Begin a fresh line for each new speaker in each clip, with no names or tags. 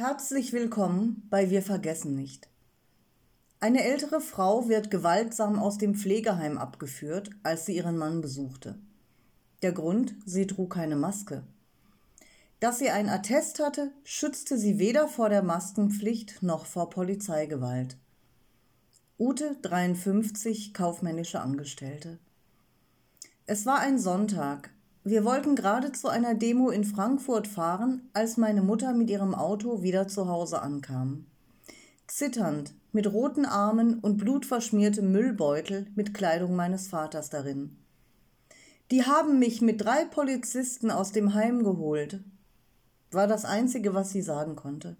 Herzlich willkommen bei Wir vergessen nicht. Eine ältere Frau wird gewaltsam aus dem Pflegeheim abgeführt, als sie ihren Mann besuchte. Der Grund, sie trug keine Maske. Dass sie ein Attest hatte, schützte sie weder vor der Maskenpflicht noch vor Polizeigewalt. Ute 53, kaufmännische Angestellte. Es war ein Sonntag, wir wollten gerade zu einer Demo in Frankfurt fahren, als meine Mutter mit ihrem Auto wieder zu Hause ankam. Zitternd, mit roten Armen und blutverschmiertem Müllbeutel mit Kleidung meines Vaters darin. Die haben mich mit drei Polizisten aus dem Heim geholt, war das Einzige, was sie sagen konnte.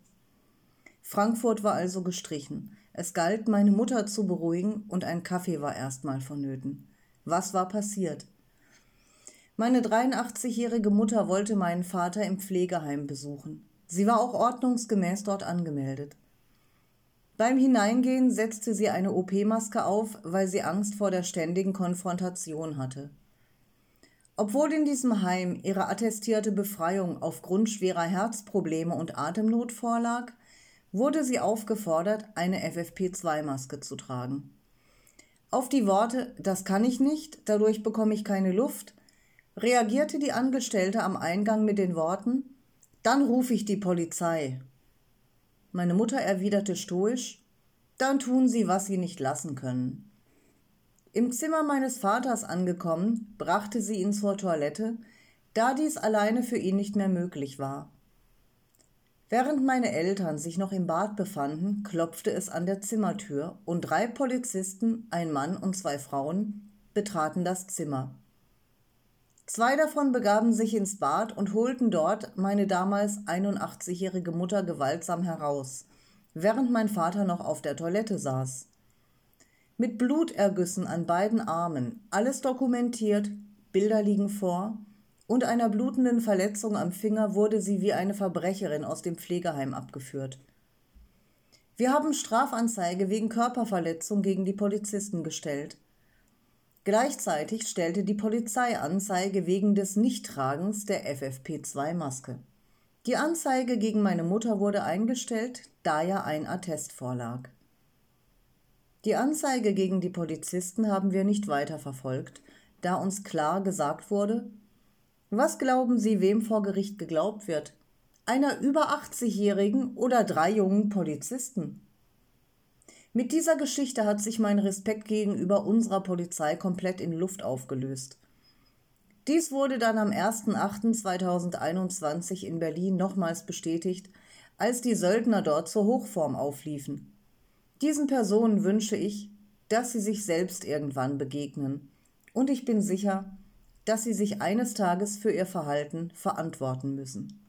Frankfurt war also gestrichen. Es galt, meine Mutter zu beruhigen, und ein Kaffee war erstmal vonnöten. Was war passiert? Meine 83-jährige Mutter wollte meinen Vater im Pflegeheim besuchen. Sie war auch ordnungsgemäß dort angemeldet. Beim Hineingehen setzte sie eine OP-Maske auf, weil sie Angst vor der ständigen Konfrontation hatte. Obwohl in diesem Heim ihre attestierte Befreiung aufgrund schwerer Herzprobleme und Atemnot vorlag, wurde sie aufgefordert, eine FFP2-Maske zu tragen. Auf die Worte Das kann ich nicht, dadurch bekomme ich keine Luft, reagierte die Angestellte am Eingang mit den Worten Dann rufe ich die Polizei. Meine Mutter erwiderte stoisch Dann tun Sie, was Sie nicht lassen können. Im Zimmer meines Vaters angekommen, brachte sie ihn zur Toilette, da dies alleine für ihn nicht mehr möglich war. Während meine Eltern sich noch im Bad befanden, klopfte es an der Zimmertür und drei Polizisten, ein Mann und zwei Frauen, betraten das Zimmer. Zwei davon begaben sich ins Bad und holten dort meine damals 81-jährige Mutter gewaltsam heraus, während mein Vater noch auf der Toilette saß. Mit Blutergüssen an beiden Armen, alles dokumentiert, Bilder liegen vor, und einer blutenden Verletzung am Finger wurde sie wie eine Verbrecherin aus dem Pflegeheim abgeführt. Wir haben Strafanzeige wegen Körperverletzung gegen die Polizisten gestellt. Gleichzeitig stellte die Polizei Anzeige wegen des Nichttragens der FFP2-Maske. Die Anzeige gegen meine Mutter wurde eingestellt, da ja ein Attest vorlag. Die Anzeige gegen die Polizisten haben wir nicht weiter verfolgt, da uns klar gesagt wurde, was glauben Sie, wem vor Gericht geglaubt wird? Einer über 80-Jährigen oder drei jungen Polizisten? Mit dieser Geschichte hat sich mein Respekt gegenüber unserer Polizei komplett in Luft aufgelöst. Dies wurde dann am 1.8.2021 in Berlin nochmals bestätigt, als die Söldner dort zur Hochform aufliefen. Diesen Personen wünsche ich, dass sie sich selbst irgendwann begegnen. Und ich bin sicher, dass sie sich eines Tages für ihr Verhalten verantworten müssen.